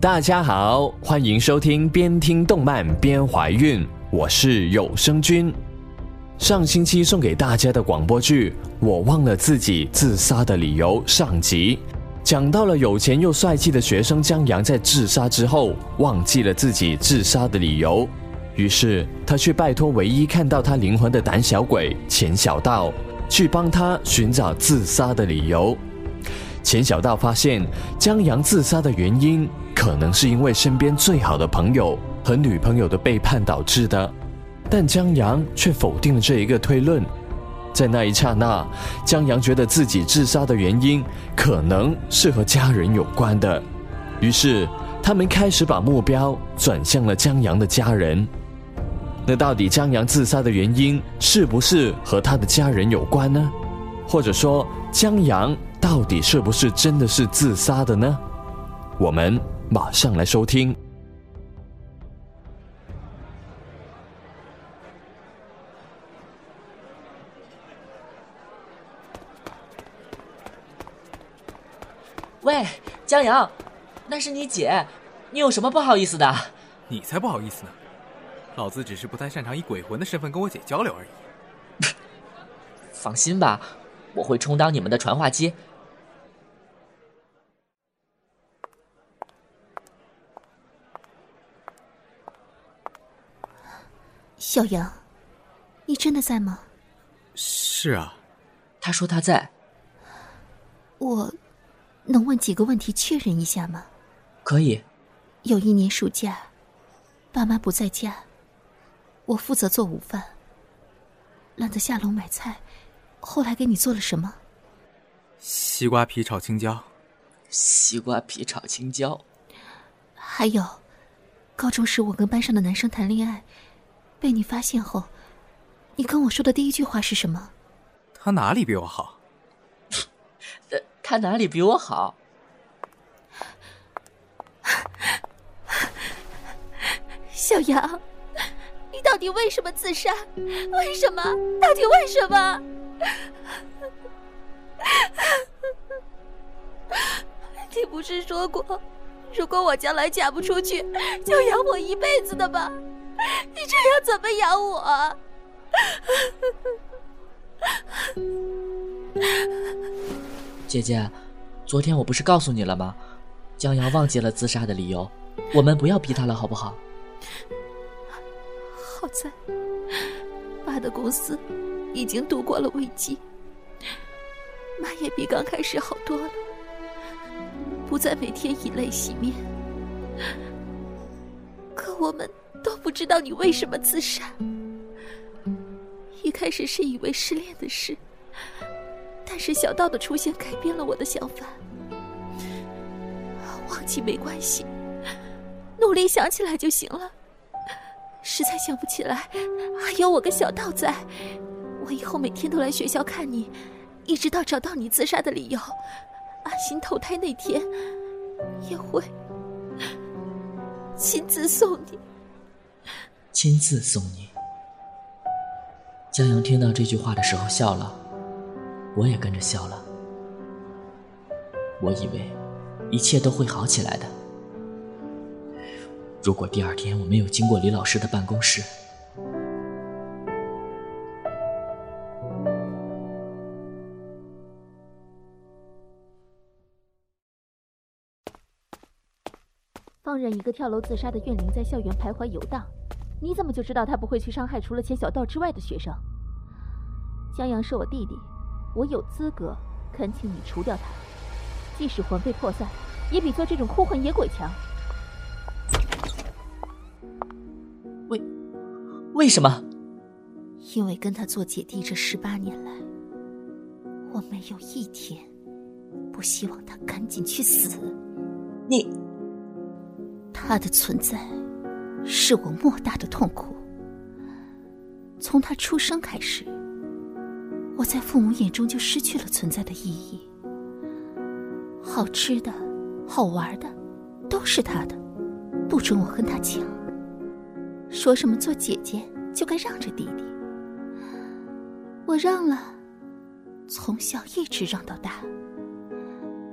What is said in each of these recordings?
大家好，欢迎收听边听动漫边怀孕，我是有声君。上星期送给大家的广播剧《我忘了自己自杀的理由》上集，讲到了有钱又帅气的学生江阳在自杀之后忘记了自己自杀的理由，于是他去拜托唯一看到他灵魂的胆小鬼钱小道，去帮他寻找自杀的理由。钱小道发现江阳自杀的原因，可能是因为身边最好的朋友和女朋友的背叛导致的，但江阳却否定了这一个推论。在那一刹那，江阳觉得自己自杀的原因可能是和家人有关的，于是他们开始把目标转向了江阳的家人。那到底江阳自杀的原因是不是和他的家人有关呢？或者说江阳？到底是不是真的是自杀的呢？我们马上来收听。喂，江阳，那是你姐，你有什么不好意思的？你才不好意思呢，老子只是不太擅长以鬼魂的身份跟我姐交流而已。放心吧，我会充当你们的传话机。小杨，你真的在吗？是啊，他说他在。我能问几个问题确认一下吗？可以。有一年暑假，爸妈不在家，我负责做午饭。懒得下楼买菜，后来给你做了什么？西瓜皮炒青椒。西瓜皮炒青椒。还有，高中时我跟班上的男生谈恋爱。被你发现后，你跟我说的第一句话是什么？他哪里比我好？他哪里比我好？小杨，你到底为什么自杀？为什么？到底为什么？你不是说过，如果我将来嫁不出去，就养我一辈子的吗？你这要怎么养我？姐姐，昨天我不是告诉你了吗？江瑶忘记了自杀的理由，我们不要逼他了，好不好？好在，爸的公司已经度过了危机，妈也比刚开始好多了，不再每天以泪洗面。可我们。都不知道你为什么自杀。一开始是以为失恋的事，但是小道的出现改变了我的想法。忘记没关系，努力想起来就行了。实在想不起来，还有我跟小道在。我以后每天都来学校看你，一直到找到你自杀的理由，安心投胎那天，也会亲自送你。亲自送你。江阳听到这句话的时候笑了，我也跟着笑了。我以为一切都会好起来的。如果第二天我没有经过李老师的办公室，放任一个跳楼自杀的怨灵在校园徘徊游荡。你怎么就知道他不会去伤害除了钱小道之外的学生？江阳是我弟弟，我有资格恳请你除掉他，即使魂飞魄散，也比做这种孤魂野鬼强。为为什么？因为跟他做姐弟这十八年来，我没有一天不希望他赶紧去死。你，他的存在。是我莫大的痛苦。从他出生开始，我在父母眼中就失去了存在的意义。好吃的、好玩的，都是他的，不准我跟他抢。说什么做姐姐就该让着弟弟，我让了，从小一直让到大。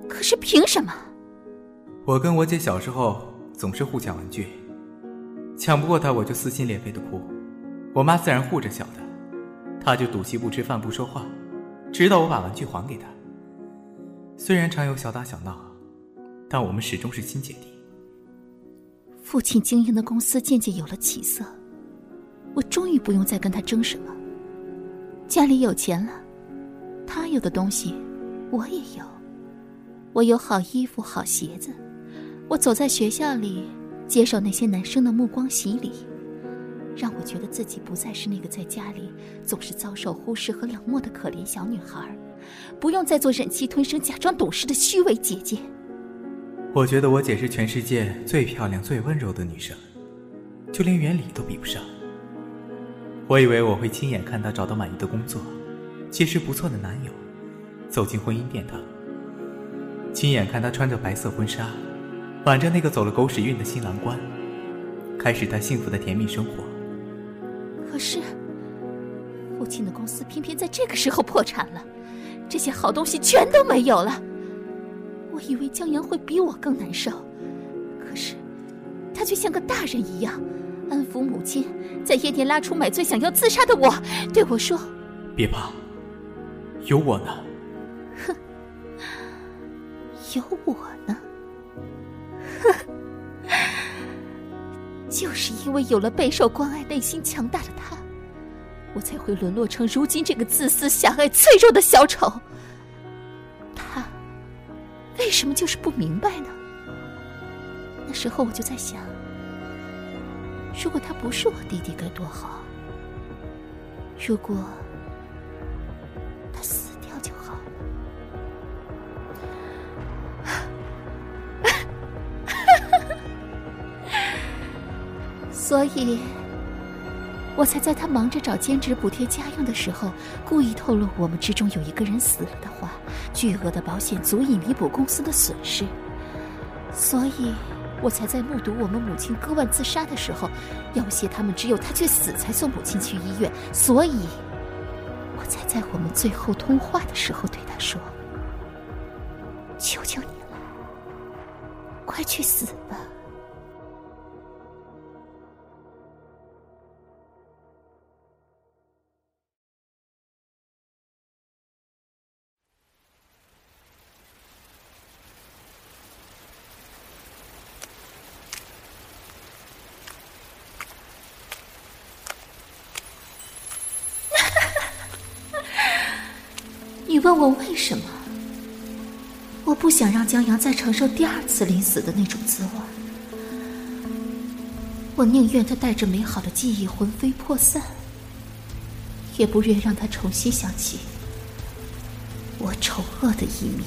可是凭什么？我跟我姐小时候总是互抢玩具，抢不过他我就撕心裂肺的哭。我妈自然护着小的，他就赌气不吃饭不说话，直到我把玩具还给他。虽然常有小打小闹，但我们始终是亲姐弟。父亲经营的公司渐渐有了起色，我终于不用再跟他争什么。家里有钱了，他有的东西我也有。我有好衣服、好鞋子，我走在学校里，接受那些男生的目光洗礼，让我觉得自己不再是那个在家里总是遭受忽视和冷漠的可怜小女孩，不用再做忍气吞声、假装懂事的虚伪姐姐。我觉得我姐是全世界最漂亮、最温柔的女生，就连原理都比不上。我以为我会亲眼看她找到满意的工作，结识不错的男友，走进婚姻殿堂。亲眼看她穿着白色婚纱，挽着那个走了狗屎运的新郎官，开始他幸福的甜蜜生活。可是，父亲的公司偏偏在这个时候破产了，这些好东西全都没有了。我以为江阳会比我更难受，可是，他却像个大人一样，安抚母亲，在夜店拉出买醉想要自杀的我，对我说：“别怕，有我呢。”哼有我就是因为有了备受关爱、内心强大的他，我才会沦落成如今这个自私、狭隘、脆弱的小丑。他为什么就是不明白呢？那时候我就在想，如果他不是我弟弟该多好。如果……所以，我才在他忙着找兼职补贴家用的时候，故意透露我们之中有一个人死了的话，巨额的保险足以弥补公司的损失。所以，我才在目睹我们母亲割腕自杀的时候，要挟他们只有他去死才送母亲去医院。所以，我才在我们最后通话的时候对他说：“求求你了，快去死吧。”问我为什么？我不想让江阳再承受第二次临死的那种滋味。我宁愿他带着美好的记忆魂飞魄散，也不愿让他重新想起我丑恶的一面。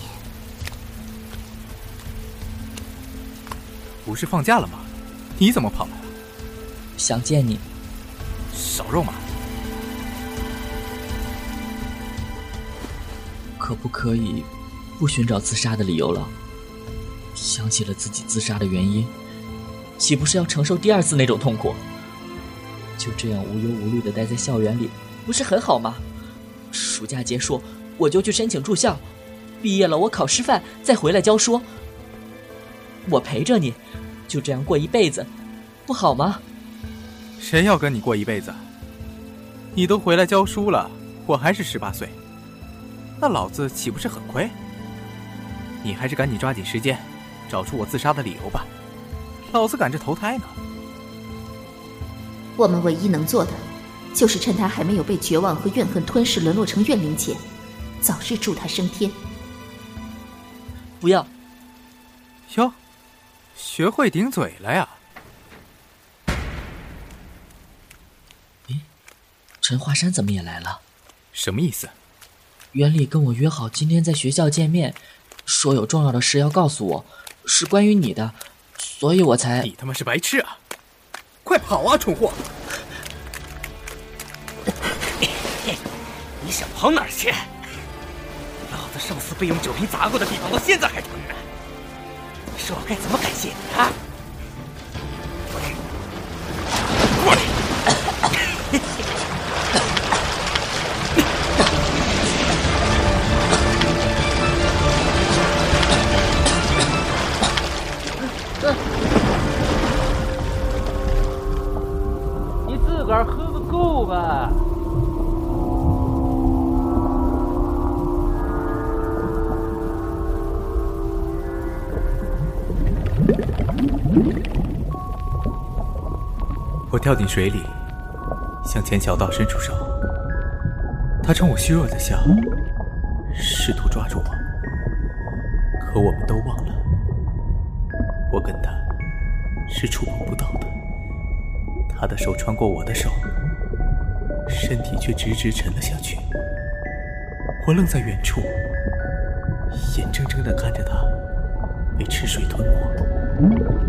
不是放假了吗？你怎么跑来了？想见你。少肉麻。可不可以不寻找自杀的理由了？想起了自己自杀的原因，岂不是要承受第二次那种痛苦？就这样无忧无虑的待在校园里，不是很好吗？暑假结束，我就去申请住校，毕业了我考师范，再回来教书。我陪着你，就这样过一辈子，不好吗？谁要跟你过一辈子？你都回来教书了，我还是十八岁。那老子岂不是很亏？你还是赶紧抓紧时间，找出我自杀的理由吧。老子赶着投胎呢。我们唯一能做的，就是趁他还没有被绝望和怨恨吞噬，沦落成怨灵前，早日助他升天。不要。哟，学会顶嘴了呀？咦，陈华山怎么也来了？什么意思？袁理跟我约好今天在学校见面，说有重要的事要告诉我，是关于你的，所以我才……你他妈是白痴啊！快跑啊，蠢货！你想跑哪儿去？老子上次被用酒瓶砸过的地方，到现在还疼呢。你说我该怎么感谢你啊？我跳进水里，向钱小道伸出手。他冲我虚弱的笑，试图抓住我。可我们都忘了，我跟他是触碰不到的。他的手穿过我的手，身体却直直沉了下去。我愣在远处，眼睁睁地看着他被赤水吞没。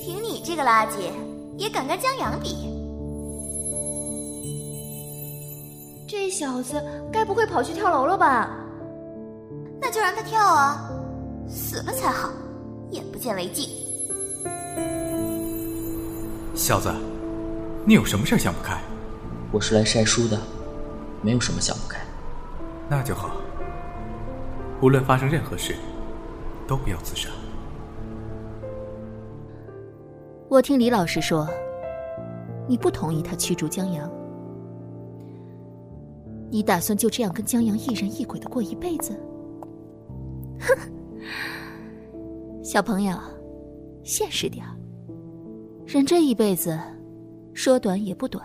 凭你这个垃圾，也敢跟江阳比？这小子该不会跑去跳楼了吧？那就让他跳啊，死了才好，眼不见为净。小子，你有什么事想不开？我是来晒书的，没有什么想不开。那就好。无论发生任何事，都不要自杀。我听李老师说，你不同意他驱逐江阳，你打算就这样跟江阳一人一鬼的过一辈子？哼，小朋友，现实点人这一辈子，说短也不短，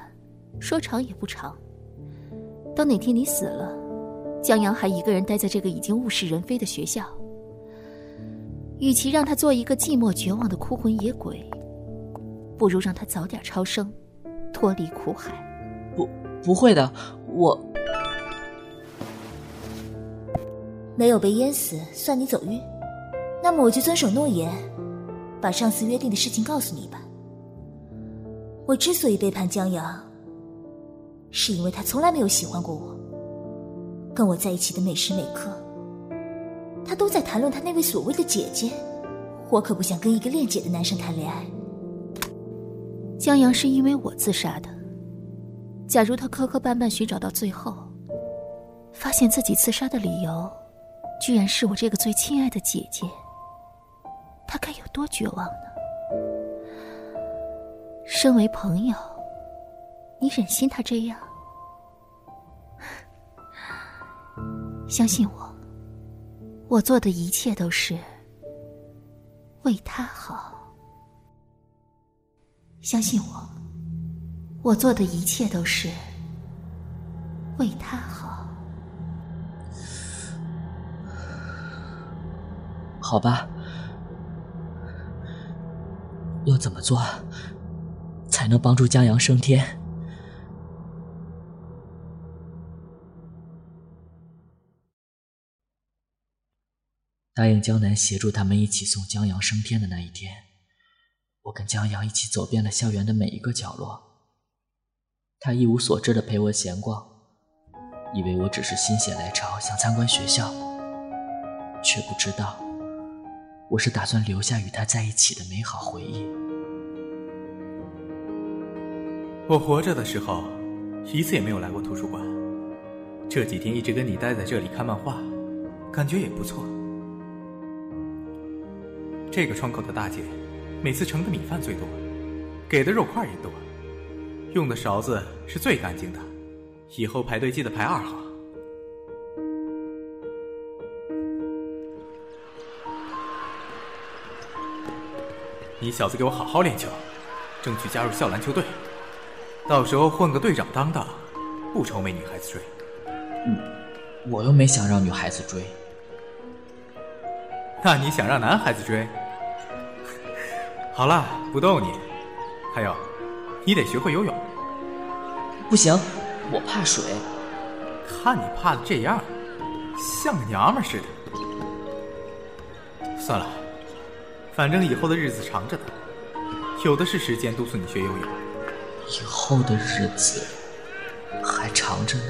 说长也不长。当哪天你死了，江阳还一个人待在这个已经物是人非的学校，与其让他做一个寂寞绝望的孤魂野鬼，不如让他早点超生，脱离苦海。不，不会的，我没有被淹死，算你走运。那么我就遵守诺言，把上次约定的事情告诉你吧。我之所以背叛江阳，是因为他从来没有喜欢过我。跟我在一起的每时每刻，他都在谈论他那位所谓的姐姐。我可不想跟一个恋姐的男生谈恋爱。江阳是因为我自杀的。假如他磕磕绊绊寻找到最后，发现自己自杀的理由，居然是我这个最亲爱的姐姐，他该有多绝望呢？身为朋友，你忍心他这样？相信我，我做的一切都是为他好。相信我，我做的一切都是为他好。好吧，要怎么做才能帮助江阳升天？答应江南协助他们一起送江阳升天的那一天，我跟江阳一起走遍了校园的每一个角落。他一无所知的陪我闲逛，以为我只是心血来潮想参观学校，却不知道我是打算留下与他在一起的美好回忆。我活着的时候，一次也没有来过图书馆。这几天一直跟你待在这里看漫画，感觉也不错。这个窗口的大姐，每次盛的米饭最多，给的肉块也多，用的勺子是最干净的。以后排队记得排二号。你小子给我好好练球，争取加入校篮球队，到时候混个队长当当，不愁没女孩子追。嗯，我又没想让女孩子追。那你想让男孩子追？好了，不逗你。还有，你得学会游泳。不行，我怕水。看你怕的这样，像个娘们似的。算了，反正以后的日子长着呢，有的是时间督促你学游泳。以后的日子还长着呢，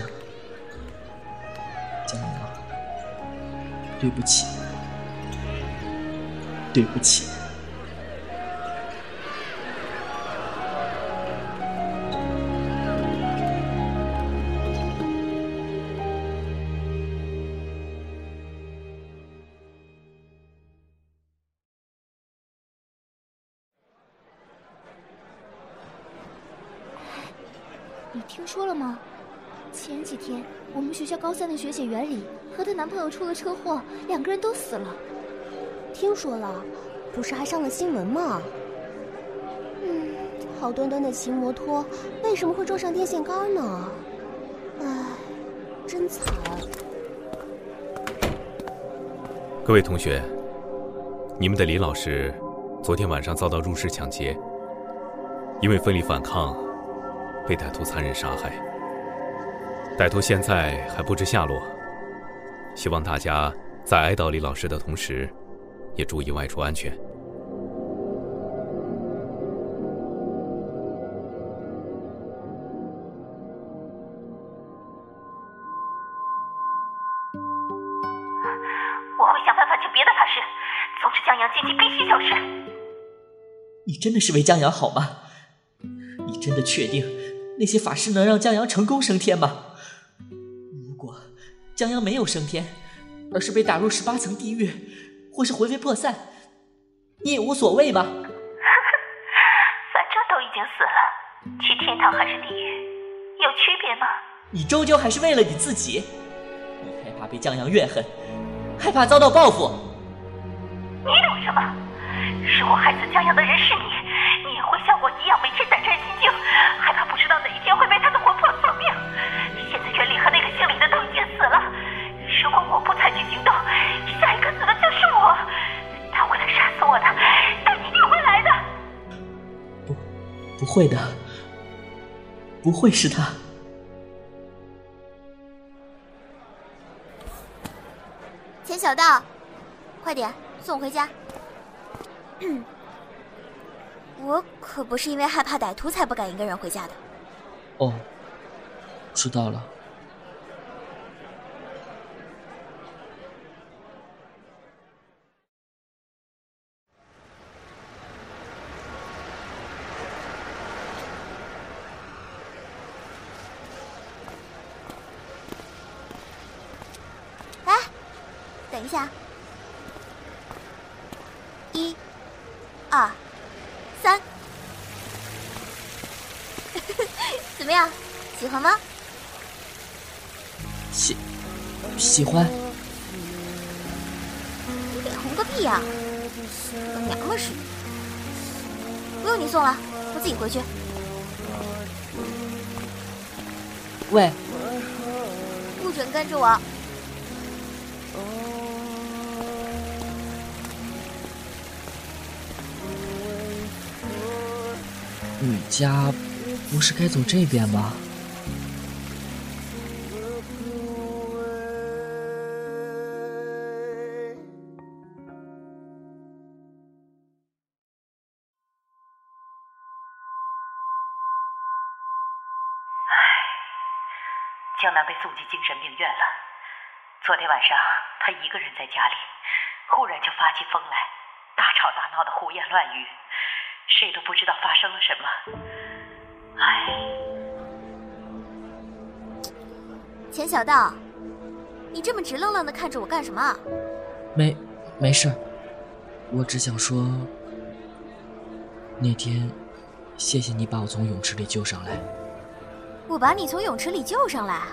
江阳，对不起，对不起。学校高三的学姐袁里和她男朋友出了车祸，两个人都死了。听说了，不是还上了新闻吗？嗯，好端端的骑摩托，为什么会撞上电线杆呢？唉，真惨。各位同学，你们的李老师昨天晚上遭到入室抢劫，因为奋力反抗，被歹徒残忍杀害。歹徒现在还不知下落，希望大家在哀悼李老师的同时，也注意外出安全。我会想办法请别的法师，阻止江阳剑气必须消失。你真的是为江阳好吗？你真的确定那些法师能让江阳成功升天吗？江阳没有升天，而是被打入十八层地狱，或是魂飞魄散，你也无所谓吧？反正都已经死了，去天堂还是地狱，有区别吗？你终究还是为了你自己，你害怕被江阳怨恨，害怕遭到报复。你懂什么？如果害死江阳的人是你，你也会像我一样每天胆战心惊，不会的，不会是他。钱小道，快点送我回家。我可不是因为害怕歹徒才不敢一个人回家的。哦，知道了。红个屁呀、跟娘们似的。不用你送了，我自己回去。喂，不准跟着我。你家不是该走这边吗？昨天晚上，他一个人在家里，忽然就发起疯来，大吵大闹的胡言乱语，谁都不知道发生了什么。唉，钱小道，你这么直愣愣的看着我干什么啊？没，没事。我只想说，那天谢谢你把我从泳池里救上来。我把你从泳池里救上来，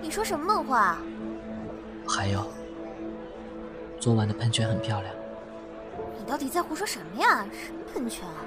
你说什么梦话？还有，昨晚的喷泉很漂亮。你到底在胡说什么呀？什么喷泉啊？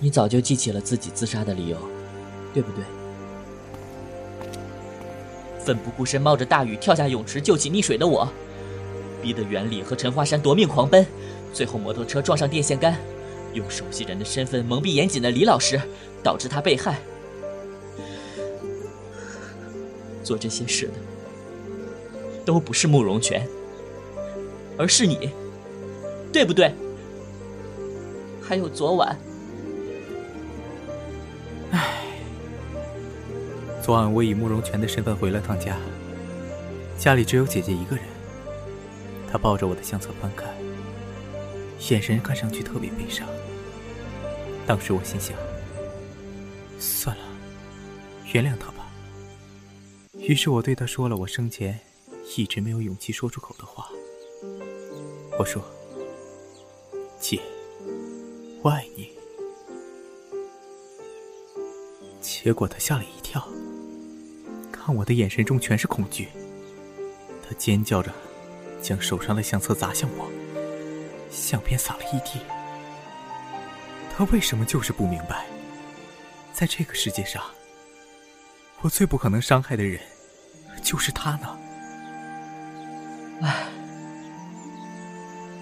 你早就记起了自己自杀的理由，对不对？奋不顾身冒着大雨跳下泳池救起溺水的我，逼得袁礼和陈华山夺命狂奔，最后摩托车撞上电线杆，用熟悉人的身份蒙蔽严谨的李老师，导致他被害。做这些事的都不是慕容泉，而是你，对不对？还有昨晚。昨晚我以慕容泉的身份回了趟家，家里只有姐姐一个人。她抱着我的相册翻看，眼神看上去特别悲伤。当时我心想：算了，原谅她吧。于是我对她说了我生前一直没有勇气说出口的话。我说：“姐，我爱你。”结果她吓了一跳，看我的眼神中全是恐惧。她尖叫着，将手上的相册砸向我，相片洒了一地。她为什么就是不明白，在这个世界上，我最不可能伤害的人，就是她呢？唉。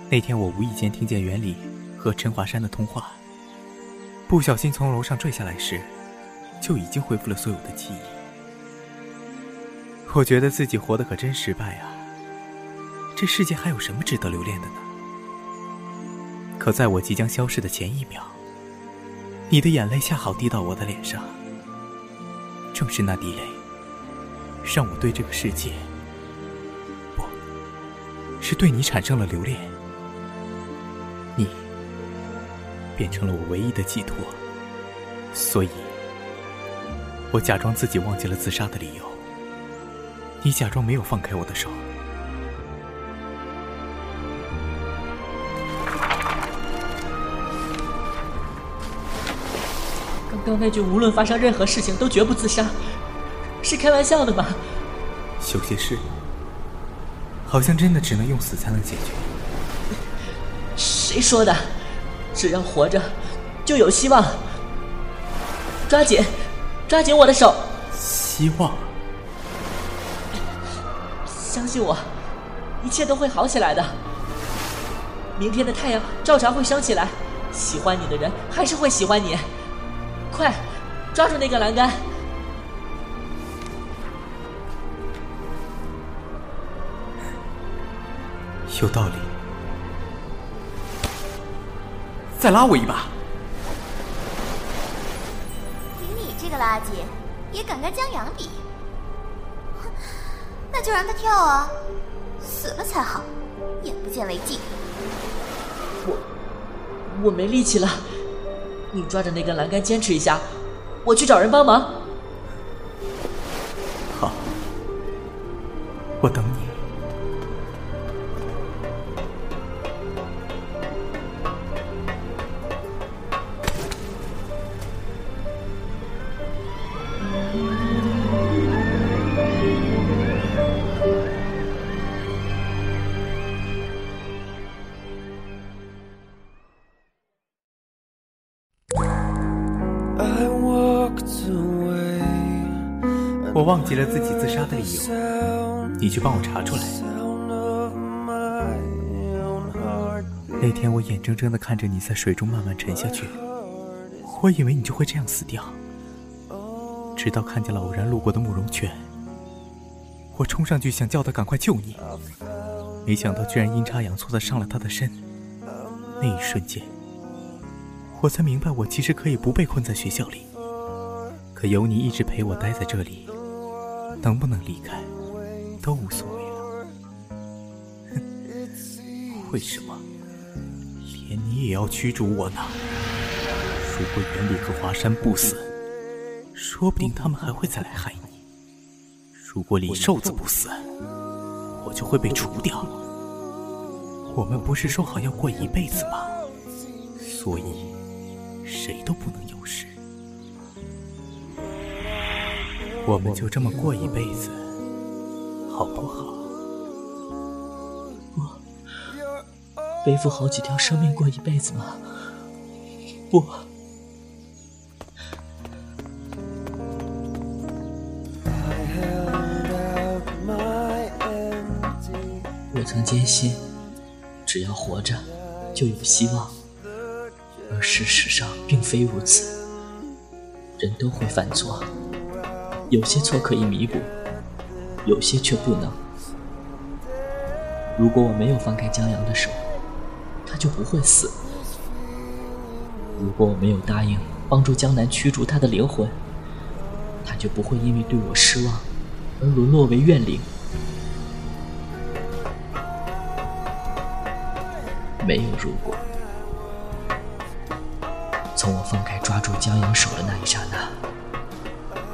那天我无意间听见袁里和陈华山的通话，不小心从楼上坠下来时。就已经恢复了所有的记忆。我觉得自己活得可真失败啊！这世界还有什么值得留恋的呢？可在我即将消失的前一秒，你的眼泪恰好滴到我的脸上。正是那滴泪，让我对这个世界，不，是对你产生了留恋。你，变成了我唯一的寄托。所以。我假装自己忘记了自杀的理由，你假装没有放开我的手。刚刚那句“无论发生任何事情都绝不自杀”，是开玩笑的吧？有些事，好像真的只能用死才能解决。谁说的？只要活着，就有希望。抓紧！抓紧我的手，希望，相信我，一切都会好起来的。明天的太阳照常会升起来，喜欢你的人还是会喜欢你。快，抓住那个栏杆！有道理，再拉我一把。凭你这个垃圾也敢跟江阳比？就让他跳啊，死了才好，眼不见为净。我我没力气了，你抓着那根栏杆坚持一下，我去找人帮忙。忘记了自己自杀的理由，你去帮我查出来。那天我眼睁睁的看着你在水中慢慢沉下去，我以为你就会这样死掉。直到看见了偶然路过的慕容泉，我冲上去想叫他赶快救你，没想到居然阴差阳错的上了他的身。那一瞬间，我才明白我其实可以不被困在学校里，可有你一直陪我待在这里。能不能离开，都无所谓了。哼，为什么连你也要驱逐我呢？如果袁礼和华山不死，说不定他们还会再来害你。如果李瘦子不死，我就会被除掉。我们不是说好要过一辈子吗？所以，谁都不能有事。我们就这么过一辈子，好不好？我背负好几条生命过一辈子吗？不。我曾坚信，只要活着，就有希望。而事实上并非如此，人都会犯错。有些错可以弥补，有些却不能。如果我没有放开江阳的手，他就不会死；如果我没有答应帮助江南驱逐他的灵魂，他就不会因为对我失望而沦落为怨灵。没有如果，从我放开抓住江阳手的那一刹那，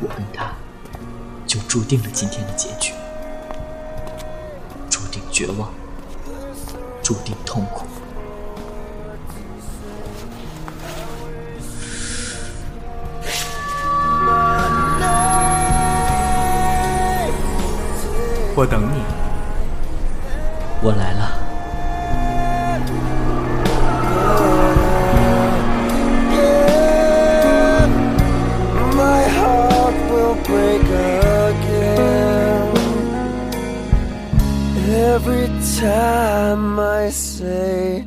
我跟他注定了今天的结局，注定绝望，注定痛苦。我等你，我来了。Time I say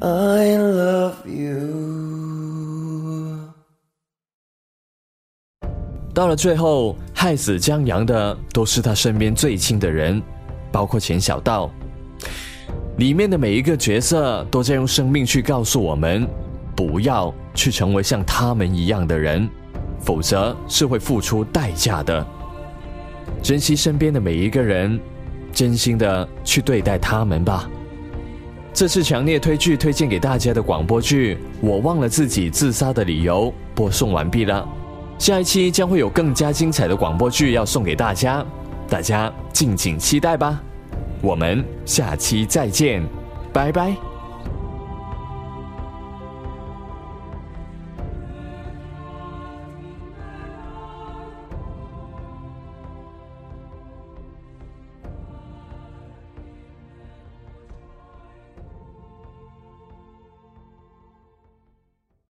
I love you。到了最后，害死江阳的都是他身边最亲的人，包括钱小道。里面的每一个角色都在用生命去告诉我们，不要去成为像他们一样的人，否则是会付出代价的。珍惜身边的每一个人。真心的去对待他们吧。这次强烈推剧推荐给大家的广播剧《我忘了自己自杀的理由》播送完毕了。下一期将会有更加精彩的广播剧要送给大家，大家敬请期待吧。我们下期再见，拜拜。